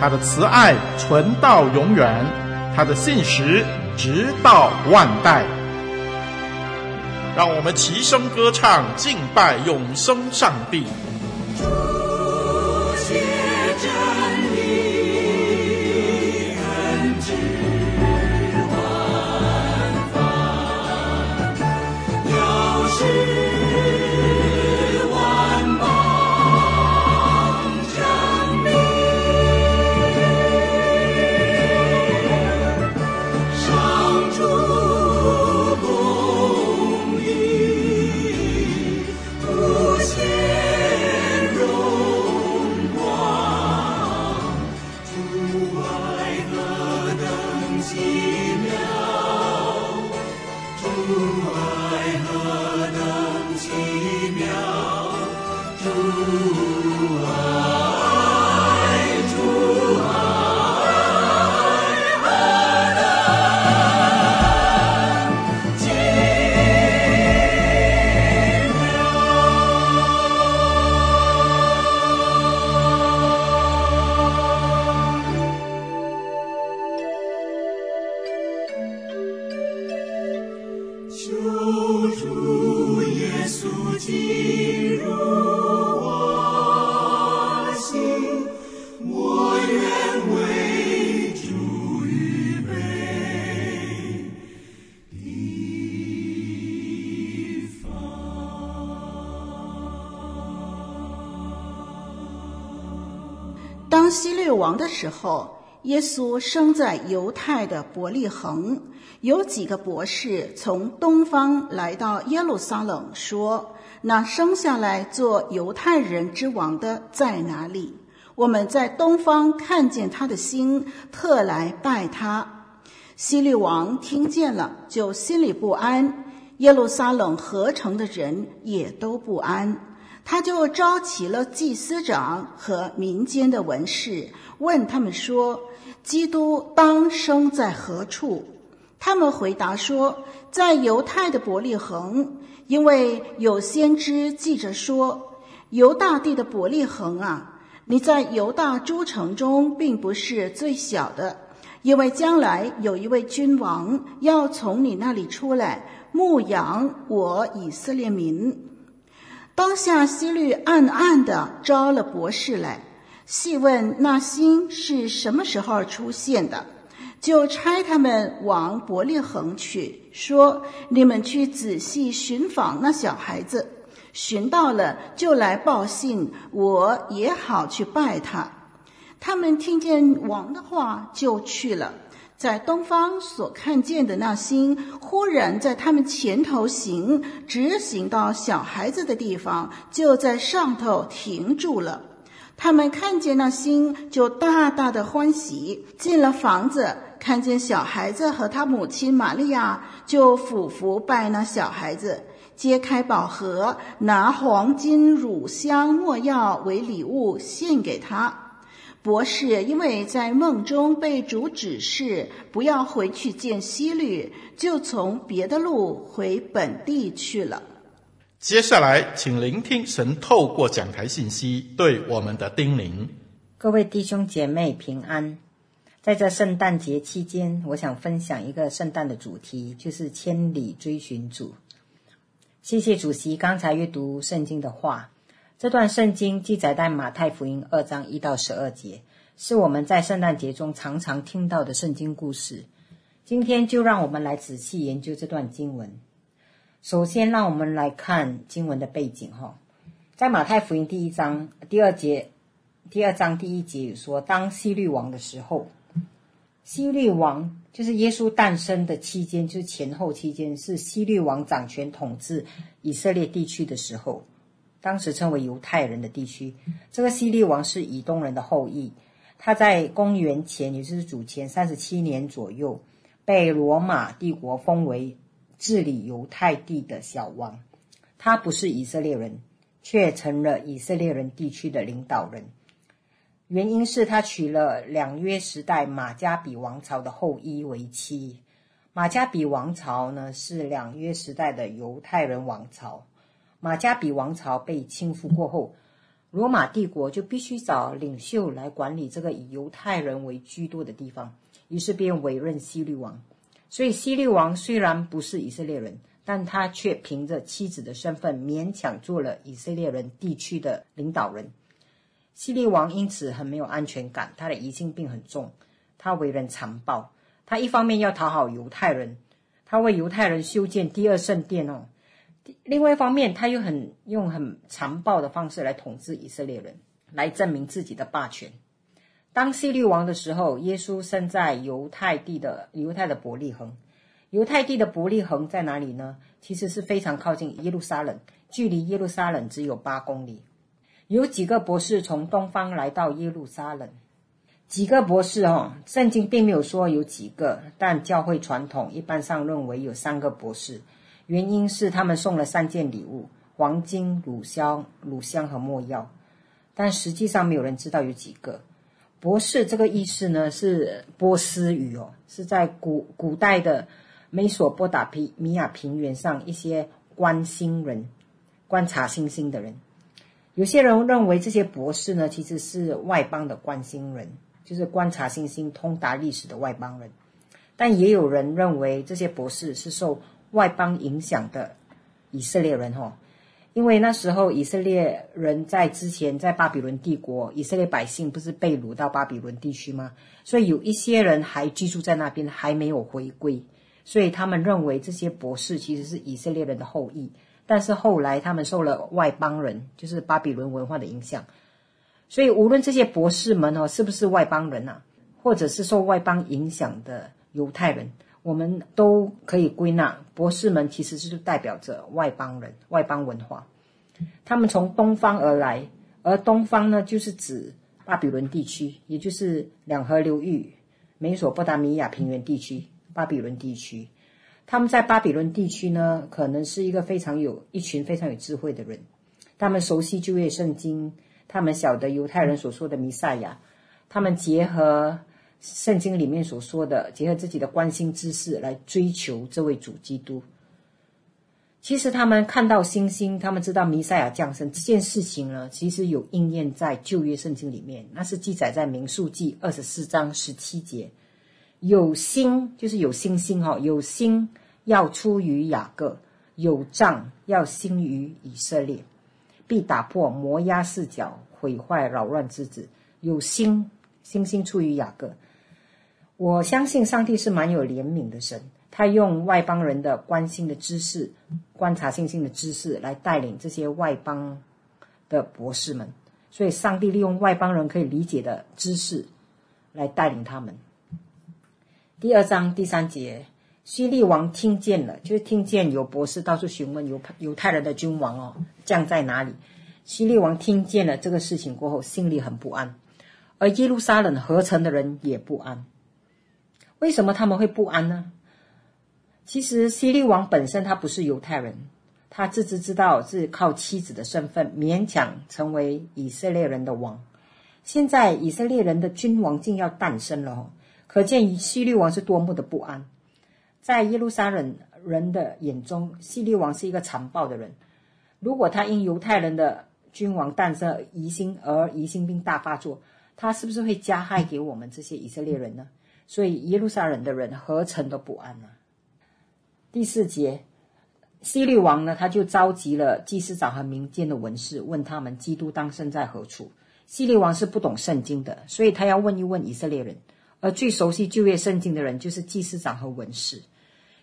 他的慈爱存到永远，他的信实直到万代。让我们齐声歌唱，敬拜永生上帝。当希律王的时候，耶稣生在犹太的伯利恒。有几个博士从东方来到耶路撒冷，说：“那生下来做犹太人之王的在哪里？我们在东方看见他的星，特来拜他。”希律王听见了，就心里不安；耶路撒冷合城的人也都不安。他就召集了祭司长和民间的文士，问他们说：“基督当生在何处？”他们回答说：“在犹太的伯利恒，因为有先知记着说：‘犹大地的伯利恒啊，你在犹大诸城中并不是最小的，因为将来有一位君王要从你那里出来，牧养我以色列民。’”当下西律暗暗地招了博士来，细问那星是什么时候出现的，就差他们往伯利恒去，说：“你们去仔细寻访那小孩子，寻到了就来报信，我也好去拜他。”他们听见王的话，就去了。在东方所看见的那星，忽然在他们前头行，直行到小孩子的地方，就在上头停住了。他们看见那星，就大大的欢喜。进了房子，看见小孩子和他母亲玛利亚，就俯伏拜那小孩子，揭开宝盒，拿黄金、乳香、没药为礼物献给他。博士因为在梦中被主指示不要回去见希律，就从别的路回本地去了。接下来，请聆听神透过讲台信息对我们的叮咛。各位弟兄姐妹平安，在这圣诞节期间，我想分享一个圣诞的主题，就是千里追寻主。谢谢主席刚才阅读圣经的话。这段圣经记载在马太福音二章一到十二节，是我们在圣诞节中常常听到的圣经故事。今天就让我们来仔细研究这段经文。首先，让我们来看经文的背景。哈，在马太福音第一章第二节，第二章第一节有说，当希律王的时候，希律王就是耶稣诞生的期间，就是前后期间，是希律王掌权统治以色列地区的时候。当时称为犹太人的地区，这个西利王是以东人的后裔。他在公元前，也就是主前三十七年左右，被罗马帝国封为治理犹太地的小王。他不是以色列人，却成了以色列人地区的领导人。原因是他娶了两约时代马加比王朝的后裔为妻。马加比王朝呢，是两约时代的犹太人王朝。马加比王朝被倾覆过后，罗马帝国就必须找领袖来管理这个以犹太人为居多的地方，于是便委任希律王。所以希律王虽然不是以色列人，但他却凭着妻子的身份勉强做了以色列人地区的领导人。希律王因此很没有安全感，他的疑心病很重，他为人残暴。他一方面要讨好犹太人，他为犹太人修建第二圣殿哦。另外一方面，他又很用很残暴的方式来统治以色列人，来证明自己的霸权。当希律王的时候，耶稣生在犹太地的犹太的伯利恒。犹太地的伯利恒在哪里呢？其实是非常靠近耶路撒冷，距离耶路撒冷只有八公里。有几个博士从东方来到耶路撒冷，几个博士哦，圣经并没有说有几个，但教会传统一般上认为有三个博士。原因是他们送了三件礼物：黄金、乳香、乳香和没药。但实际上没有人知道有几个。博士这个意思呢，是波斯语哦，是在古古代的美索不达米亚平原上一些观星人，观察星星的人。有些人认为这些博士呢，其实是外邦的观星人，就是观察星星、通达历史的外邦人。但也有人认为这些博士是受外邦影响的以色列人哈，因为那时候以色列人在之前在巴比伦帝国，以色列百姓不是被掳到巴比伦地区吗？所以有一些人还居住在那边，还没有回归，所以他们认为这些博士其实是以色列人的后裔。但是后来他们受了外邦人，就是巴比伦文化的影响，所以无论这些博士们哦是不是外邦人啊，或者是受外邦影响的犹太人。我们都可以归纳，博士们其实是代表着外邦人、外邦文化。他们从东方而来，而东方呢，就是指巴比伦地区，也就是两河流域、美索不达米亚平原地区、巴比伦地区。他们在巴比伦地区呢，可能是一个非常有一群非常有智慧的人。他们熟悉旧约圣经，他们晓得犹太人所说的弥赛亚，他们结合。圣经里面所说的，结合自己的关心知识来追求这位主基督。其实他们看到星星，他们知道弥赛亚降生这件事情呢，其实有应验在旧约圣经里面，那是记载在民数记二十四章十七节。有星就是有星星哈，有星要出于雅各，有杖要兴于以色列，必打破摩押四角，毁坏扰乱之子。有星星星出于雅各。我相信上帝是蛮有怜悯的神，他用外邦人的关心的知识、观察星星的知识来带领这些外邦的博士们。所以，上帝利用外邦人可以理解的知识来带领他们。第二章第三节，希律王听见了，就是听见有博士到处询问犹犹太人的君王哦，将在哪里？希律王听见了这个事情过后，心里很不安，而耶路撒冷合成的人也不安。为什么他们会不安呢？其实，希律王本身他不是犹太人。他自知知道是靠妻子的身份勉强成为以色列人的王，现在以色列人的君王竟要诞生了，可见希律王是多么的不安。在耶路撒冷人的眼中，希律王是一个残暴的人。如果他因犹太人的君王诞生疑心而疑心病大发作，他是不是会加害给我们这些以色列人呢？所以耶路撒冷的人何曾都不安呢？第四节。希律王呢，他就召集了祭司长和民间的文士，问他们基督当生在何处。希律王是不懂圣经的，所以他要问一问以色列人。而最熟悉旧约圣经的人，就是祭司长和文士。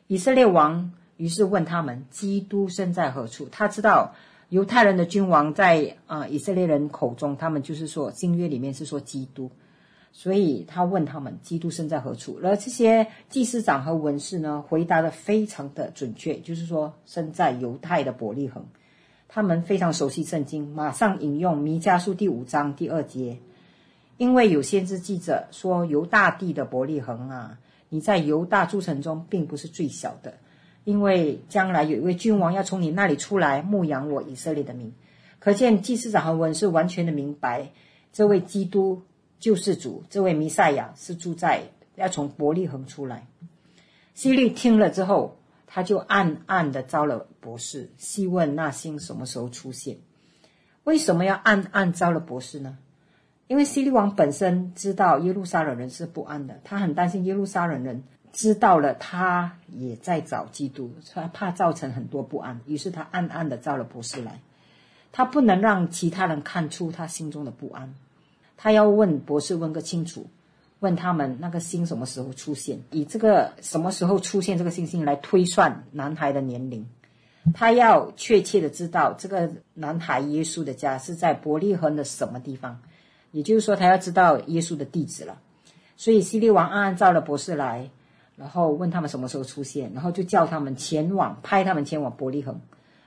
以色列王于是问他们：基督生在何处？他知道犹太人的君王在啊、以色列人口中，他们就是说新约里面是说基督。所以他问他们：“基督生在何处？”而这些祭司长和文士呢，回答得非常的准确，就是说生在犹太的伯利恒。他们非常熟悉圣经，马上引用弥迦书第五章第二节，因为有先知记者说：“犹大地的伯利恒啊，你在犹大诸城中并不是最小的，因为将来有一位君王要从你那里出来牧养我以色列的民。”可见祭司长和文士完全的明白这位基督。救世主这位弥赛亚是住在要从伯利恒出来。希律听了之后，他就暗暗的召了博士，细问那星什么时候出现。为什么要暗暗召了博士呢？因为希律王本身知道耶路撒冷人是不安的，他很担心耶路撒冷人知道了他也在找基督，他怕造成很多不安，于是他暗暗的召了博士来，他不能让其他人看出他心中的不安。他要问博士问个清楚，问他们那个星什么时候出现，以这个什么时候出现这个星星来推算男孩的年龄。他要确切的知道这个男孩耶稣的家是在伯利恒的什么地方，也就是说他要知道耶稣的地址了。所以希律王暗暗召了博士来，然后问他们什么时候出现，然后就叫他们前往，派他们前往伯利恒。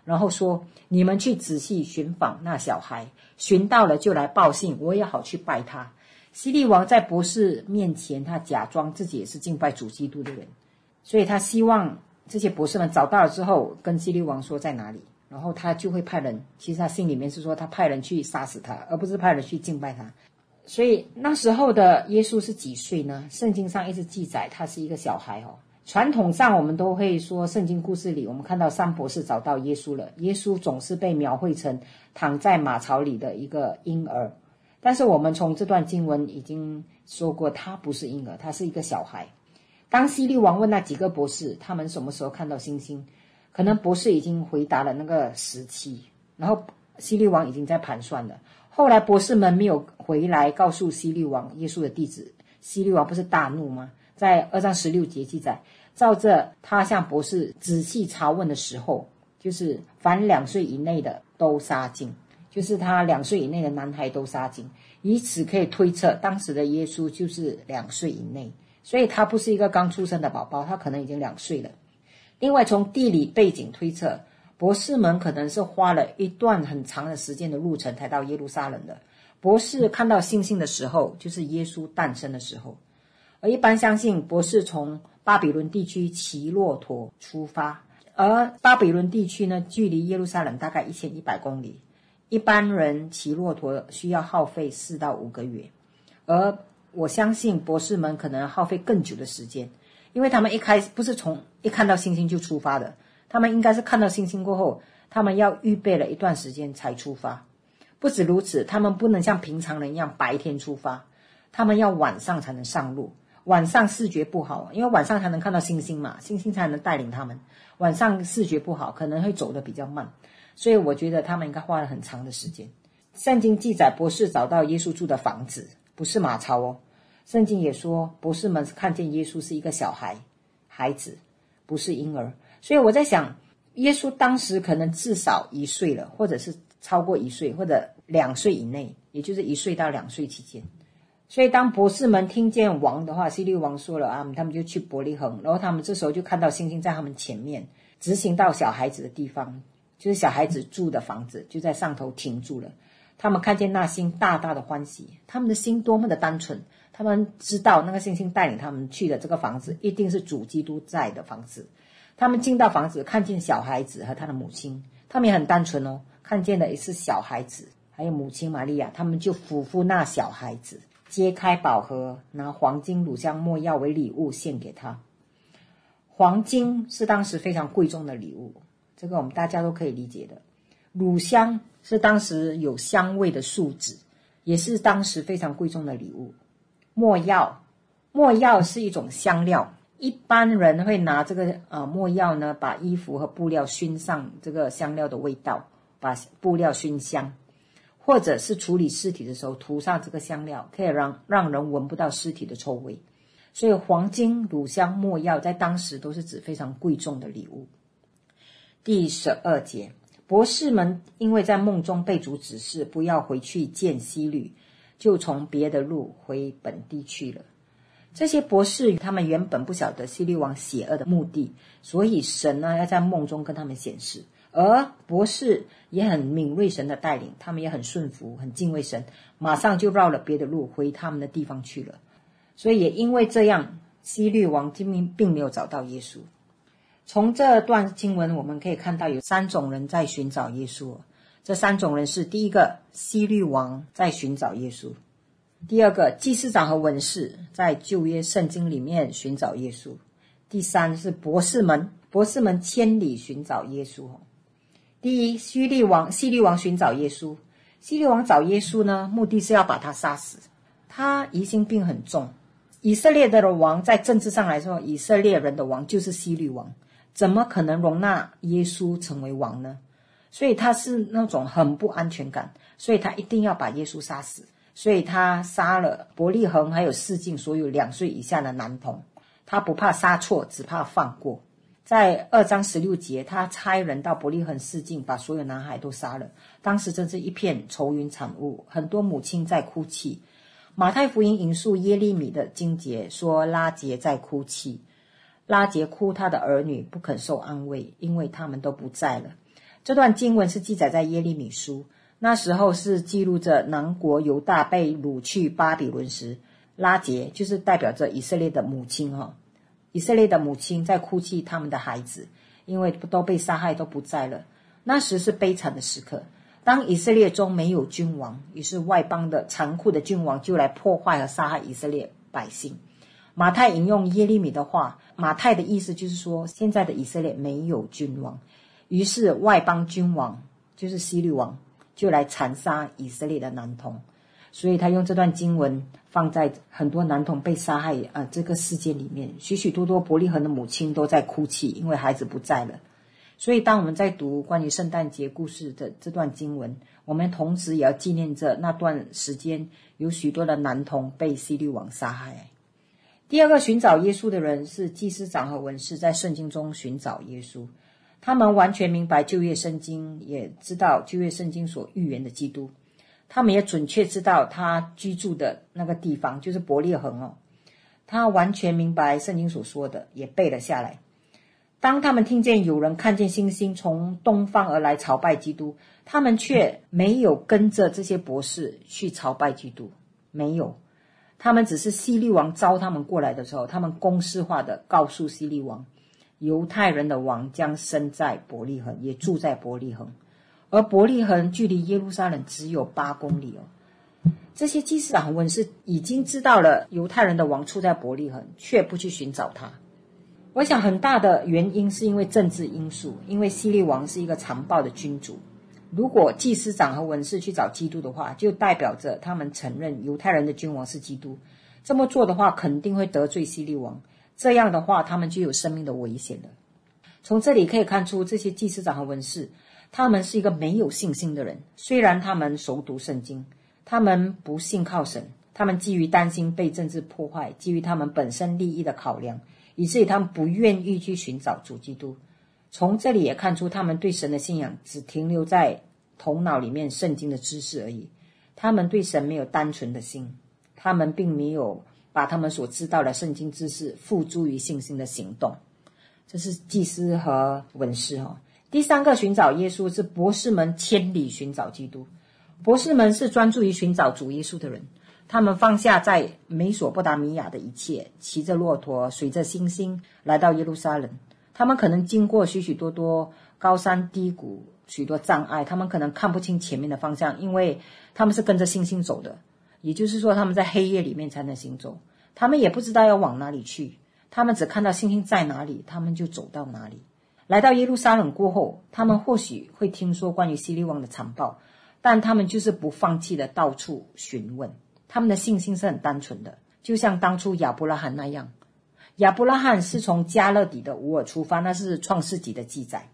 然后说：“你们去仔细寻访那小孩，寻到了就来报信，我也好去拜他。”希律王在博士面前，他假装自己也是敬拜主基督的人，所以他希望这些博士们找到了之后，跟希律王说在哪里，然后他就会派人。其实他心里面是说，他派人去杀死他，而不是派人去敬拜他。所以那时候的耶稣是几岁呢？圣经上一直记载他是一个小孩哦。传统上，我们都会说，圣经故事里，我们看到三博士找到耶稣了。耶稣总是被描绘成躺在马槽里的一个婴儿，但是我们从这段经文已经说过，他不是婴儿，他是一个小孩。当希律王问那几个博士，他们什么时候看到星星，可能博士已经回答了那个时期，然后希律王已经在盘算了。后来博士们没有回来告诉希律王耶稣的地址，希律王不是大怒吗？在二章十六节记载，照着他向博士仔细查问的时候，就是凡两岁以内的都杀尽，就是他两岁以内的男孩都杀尽，以此可以推测当时的耶稣就是两岁以内，所以他不是一个刚出生的宝宝，他可能已经两岁了。另外，从地理背景推测，博士们可能是花了一段很长的时间的路程才到耶路撒冷的。博士看到星星的时候，就是耶稣诞生的时候。而一般相信，博士从巴比伦地区骑骆驼出发，而巴比伦地区呢，距离耶路撒冷大概一千一百公里。一般人骑骆驼需要耗费四到五个月，而我相信博士们可能耗费更久的时间，因为他们一开始不是从一看到星星就出发的，他们应该是看到星星过后，他们要预备了一段时间才出发。不止如此，他们不能像平常人一样白天出发，他们要晚上才能上路。晚上视觉不好，因为晚上才能看到星星嘛，星星才能带领他们。晚上视觉不好，可能会走得比较慢，所以我觉得他们应该花了很长的时间。圣经记载，博士找到耶稣住的房子，不是马槽哦。圣经也说，博士们看见耶稣是一个小孩，孩子，不是婴儿。所以我在想，耶稣当时可能至少一岁了，或者是超过一岁，或者两岁以内，也就是一岁到两岁期间。所以当博士们听见王的话，西律王说了啊，他们就去伯利恒，然后他们这时候就看到星星在他们前面，直行到小孩子的地方，就是小孩子住的房子，就在上头停住了。他们看见那星，大大的欢喜。他们的心多么的单纯，他们知道那个星星带领他们去的这个房子，一定是主基督在的房子。他们进到房子，看见小孩子和他的母亲，他们也很单纯哦，看见的也是小孩子，还有母亲玛利亚，他们就俯伏那小孩子，揭开宝盒，拿黄金、乳香、没药为礼物献给他。黄金是当时非常贵重的礼物，这个我们大家都可以理解的。乳香。是当时有香味的树脂，也是当时非常贵重的礼物。没药，没药是一种香料，一般人会拿这个呃没药呢，把衣服和布料熏上这个香料的味道，把布料熏香，或者是处理尸体的时候涂上这个香料，可以让让人闻不到尸体的臭味。所以黄金、乳香、没药在当时都是指非常贵重的礼物。第十二节。博士们因为在梦中被主指示不要回去见希律，就从别的路回本地去了。这些博士他们原本不晓得希律王邪恶的目的，所以神呢要在梦中跟他们显示。而博士也很敏锐神的带领，他们也很顺服，很敬畏神，马上就绕了别的路回他们的地方去了。所以也因为这样，希律王今明并没有找到耶稣。从这段经文，我们可以看到有三种人在寻找耶稣。这三种人是：第一个，希律王在寻找耶稣；第二个，祭司长和文士在旧约圣经里面寻找耶稣；第三是博士们，博士们千里寻找耶稣。第一，希律王，希律王寻找耶稣。希律王找耶稣呢，目的是要把他杀死。他疑心病很重。以色列的王在政治上来说，以色列人的王就是希律王。怎么可能容纳耶稣成为王呢？所以他是那种很不安全感，所以他一定要把耶稣杀死。所以他杀了伯利恒还有示剑所有两岁以下的男童。他不怕杀错，只怕放过。在二章十六节，他差人到伯利恒示剑，把所有男孩都杀了。当时真是一片愁云惨雾，很多母亲在哭泣。马太福音引述耶利米的经节说：“拉杰在哭泣。”拉杰哭，他的儿女不肯受安慰，因为他们都不在了。这段经文是记载在耶利米书，那时候是记录着南国犹大被掳去巴比伦时，拉杰就是代表着以色列的母亲哈。以色列的母亲在哭泣他们的孩子，因为都被杀害，都不在了。那时是悲惨的时刻，当以色列中没有君王，于是外邦的残酷的君王就来破坏和杀害以色列百姓。马太引用耶利米的话，马太的意思就是说，现在的以色列没有君王，于是外邦君王就是希律王就来残杀以色列的男童，所以他用这段经文放在很多男童被杀害啊这个事件里面，许许多多伯利恒的母亲都在哭泣，因为孩子不在了。所以当我们在读关于圣诞节故事的这段经文，我们同时也要纪念着那段时间有许多的男童被希律王杀害。第二个寻找耶稣的人是祭司长和文士，在圣经中寻找耶稣。他们完全明白旧约圣经，也知道旧约圣经所预言的基督。他们也准确知道他居住的那个地方就是伯利恒哦。他完全明白圣经所说的，也背了下来。当他们听见有人看见星星从东方而来朝拜基督，他们却没有跟着这些博士去朝拜基督，没有。他们只是希律王召他们过来的时候，他们公式化的告诉希律王，犹太人的王将生在伯利恒，也住在伯利恒，而伯利恒距离耶路撒冷只有八公里哦。这些祭司长文士已经知道了犹太人的王住在伯利恒，却不去寻找他。我想很大的原因是因为政治因素，因为希利王是一个残暴的君主。如果祭司长和文士去找基督的话，就代表着他们承认犹太人的君王是基督。这么做的话，肯定会得罪希利王。这样的话，他们就有生命的危险了。从这里可以看出，这些祭司长和文士，他们是一个没有信心的人。虽然他们熟读圣经，他们不信靠神，他们基于担心被政治破坏，基于他们本身利益的考量，以至于他们不愿意去寻找主基督。从这里也看出，他们对神的信仰只停留在头脑里面圣经的知识而已。他们对神没有单纯的心，他们并没有把他们所知道的圣经知识付诸于信心的行动。这是祭司和文士哈。第三个寻找耶稣是博士们千里寻找基督。博士们是专注于寻找主耶稣的人，他们放下在美索不达米亚的一切，骑着骆驼，随着星星来到耶路撒冷。他们可能经过许许多多高山低谷，许多障碍，他们可能看不清前面的方向，因为他们是跟着星星走的。也就是说，他们在黑夜里面才能行走。他们也不知道要往哪里去，他们只看到星星在哪里，他们就走到哪里。来到耶路撒冷过后，他们或许会听说关于希律王的残暴，但他们就是不放弃的到处询问。他们的信心是很单纯的，就像当初亚伯拉罕那样。亚伯拉罕是从加勒底的乌尔出发，那是创世纪的记载。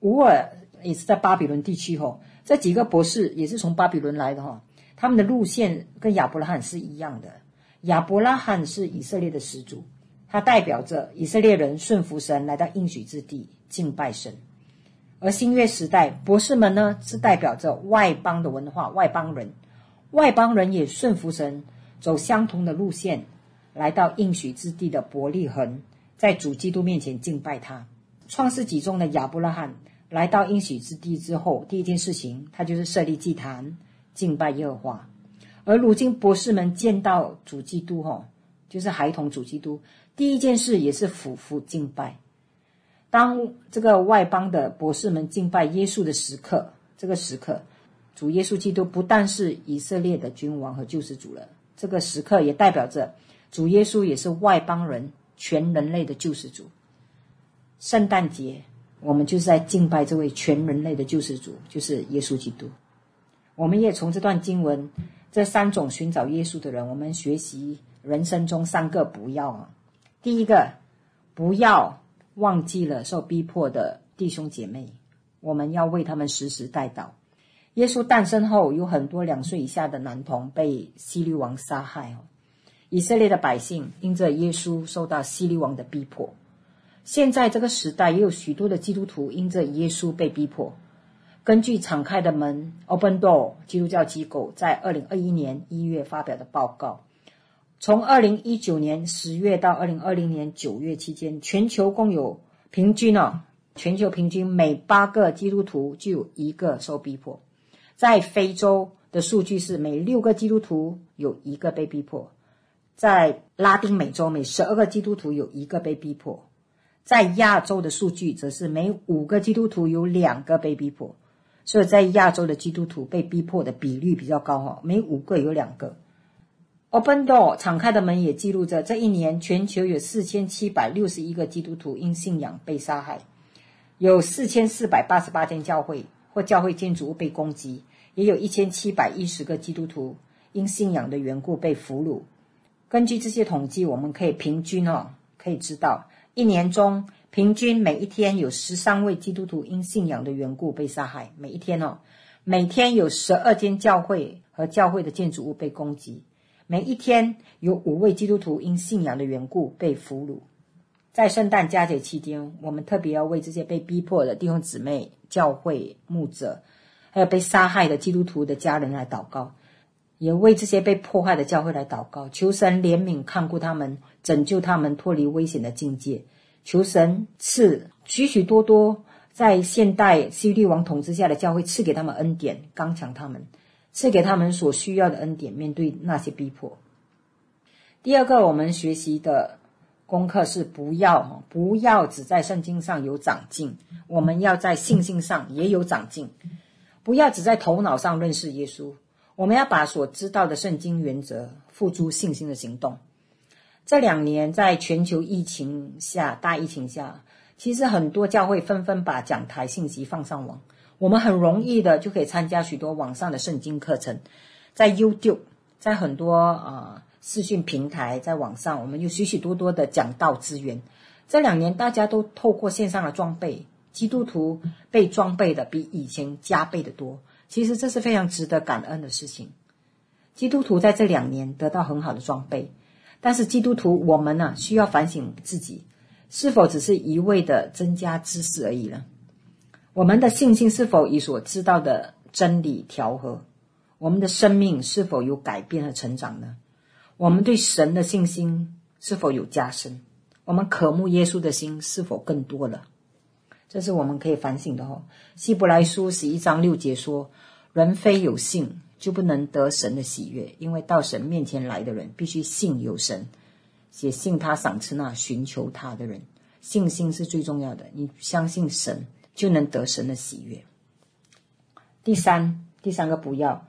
乌尔也是在巴比伦地区吼，这几个博士也是从巴比伦来的哈。他们的路线跟亚伯拉罕是一样的。亚伯拉罕是以色列的始祖。它代表着以色列人顺服神来到应许之地敬拜神，而新约时代博士们呢，是代表着外邦的文化，外邦人，外邦人也顺服神，走相同的路线来到应许之地的伯利恒，在主基督面前敬拜他。创世纪中的亚伯拉罕来到应许之地之后，第一件事情他就是设立祭坛敬拜耶和华，而如今博士们见到主基督，吼，就是孩童主基督。第一件事也是俯伏敬拜。当这个外邦的博士们敬拜耶稣的时刻，这个时刻，主耶稣基督不但是以色列的君王和救世主了，这个时刻也代表着主耶稣也是外邦人全人类的救世主。圣诞节，我们就是在敬拜这位全人类的救世主，就是耶稣基督。我们也从这段经文，这三种寻找耶稣的人，我们学习人生中三个不要啊。第一个，不要忘记了受逼迫的弟兄姐妹，我们要为他们时时代祷。耶稣诞生后，有很多两岁以下的男童被希律王杀害哦。以色列的百姓因着耶稣受到希律王的逼迫。现在这个时代也有许多的基督徒因着耶稣被逼迫。根据敞开的门 （Open Door） 基督教机构在二零二一年一月发表的报告。从二零一九年十月到二零二零年九月期间，全球共有平均哦，全球平均每八个基督徒就有一个受逼迫。在非洲的数据是每六个基督徒有一个被逼迫，在拉丁美洲每十二个基督徒有一个被逼迫，在亚洲的数据则是每五个基督徒有两个被逼迫。所以在亚洲的基督徒被逼迫的比率比较高哈，每五个有两个。Open Door 敞开的门也记录着，这一年全球有四千七百六十一个基督徒因信仰被杀害，有四千四百八十八间教会或教会建筑物被攻击，也有一千七百一十个基督徒因信仰的缘故被俘虏。根据这些统计，我们可以平均哦，可以知道一年中平均每一天有十三位基督徒因信仰的缘故被杀害，每一天哦，每天有十二间教会和教会的建筑物被攻击。每一天有五位基督徒因信仰的缘故被俘虏。在圣诞佳节期间，我们特别要为这些被逼迫的弟兄姊妹、教会牧者，还有被杀害的基督徒的家人来祷告，也为这些被迫害的教会来祷告，求神怜悯看顾他们，拯救他们脱离危险的境界。求神赐许许多多在现代希律王统治下的教会赐给他们恩典，刚强他们。赐给他们所需要的恩典，面对那些逼迫。第二个，我们学习的功课是不要不要只在圣经上有长进，我们要在信心上也有长进。不要只在头脑上认识耶稣，我们要把所知道的圣经原则付诸信心的行动。这两年在全球疫情下，大疫情下，其实很多教会纷纷把讲台信息放上网。我们很容易的就可以参加许多网上的圣经课程，在 YouTube，在很多呃视讯平台，在网上，我们有许许多多的讲道资源。这两年大家都透过线上的装备，基督徒被装备的比以前加倍的多。其实这是非常值得感恩的事情。基督徒在这两年得到很好的装备，但是基督徒我们呢、需要反省自己，是否只是一味的增加知识而已呢？我们的信心是否与所知道的真理调和？我们的生命是否有改变和成长呢？我们对神的信心是否有加深？我们渴慕耶稣的心是否更多了？这是我们可以反省的哦。希伯来书十一章六节说：“人非有信，就不能得神的喜悦，因为到神面前来的人，必须信有神，且信他赏赐那寻求他的人。信心是最重要的，你相信神，就能得神的喜悦。”第三，第三个不要，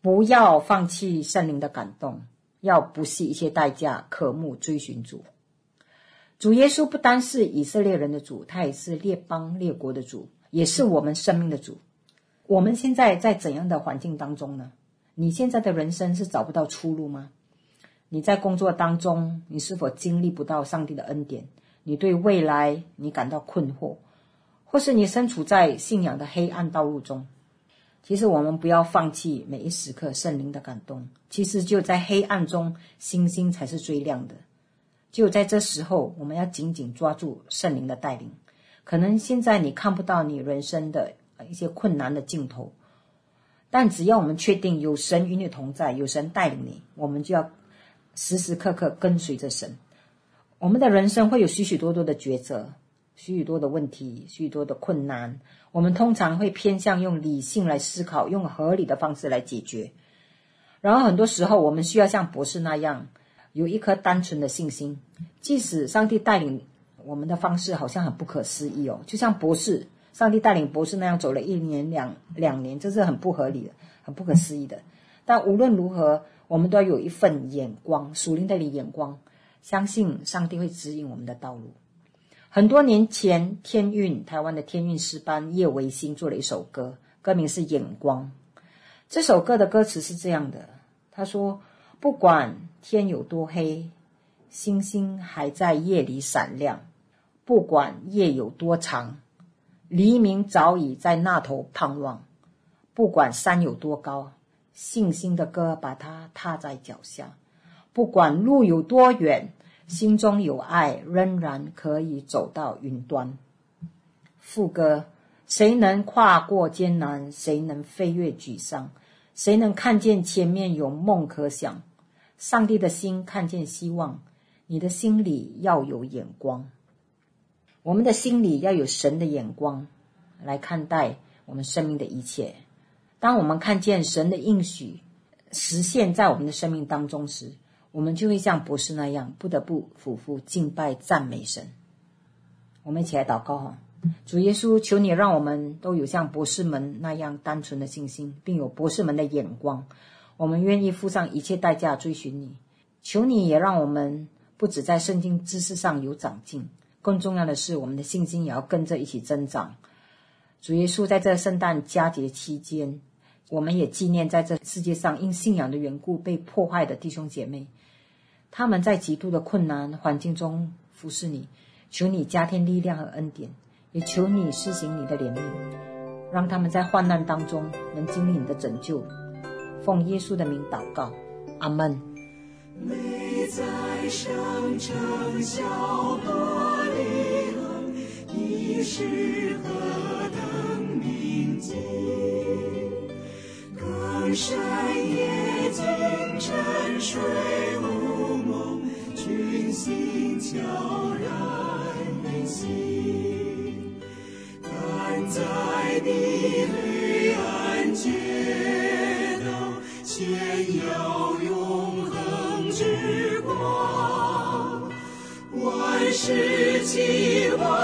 不要放弃圣灵的感动。要不惜一切代价，渴慕追寻主。主耶稣不单是以色列人的主，他也是列邦列国的主，也是我们生命的主。我们现在在怎样的环境当中呢？你现在的人生是找不到出路吗？你在工作当中，你是否经历不到上帝的恩典？你对未来你感到困惑，或是你身处在信仰的黑暗道路中？其实我们不要放弃每一时刻圣灵的感动。其实就在黑暗中，星星才是最亮的。就在这时候，我们要紧紧抓住圣灵的带领。可能现在你看不到你人生的一些困难的尽头，但只要我们确定有神与你同在，有神带领你，我们就要时时刻刻跟随着神。我们的人生会有许许多多的抉择。许许多的问题，许多的困难，我们通常会偏向用理性来思考，用合理的方式来解决。然后很多时候，我们需要像博士那样，有一颗单纯的信心，即使上帝带领我们的方式好像很不可思议哦，就像博士，上帝带领博士那样走了一年两两年，这是很不合理的，很不可思议的。但无论如何，我们都要有一份眼光，属灵的眼光，相信上帝会指引我们的道路。很多年前，天韵台湾的天韵诗班叶维新做了一首歌，歌名是《眼光》。这首歌的歌词是这样的：他说，不管天有多黑，星星还在夜里闪亮；不管夜有多长，黎明早已在那头盼望；不管山有多高，信心的歌把它踏在脚下；不管路有多远。心中有爱，仍然可以走到云端。副歌：谁能跨过艰难？谁能飞越沮丧？谁能看见前面有梦可想？上帝的心看见希望，你的心里要有眼光。我们的心里要有神的眼光来看待我们生命的一切。当我们看见神的应许实现在我们的生命当中时，我们就会像博士那样，不得不俯伏敬拜赞美神。我们一起来祷告哈，主耶稣，求你让我们都有像博士们那样单纯的信心，并有博士们的眼光。我们愿意付上一切代价追寻你。求你也让我们不只在圣经知识上有长进，更重要的是，我们的信心也要跟着一起增长。主耶稣，在这圣诞佳节期间，我们也纪念在这世界上因信仰的缘故被迫害的弟兄姐妹。他们在极度的困难环境中服侍你，求你加添力量和恩典，也求你施行你的怜悯，让他们在患难当中能经历你的拯救。奉耶稣的名祷告，阿门。美在圣城小伯利恒，你是何等铭记，更深夜静沉睡心悄然远行，但在你黑暗街道，牵耀永恒之光，万世期望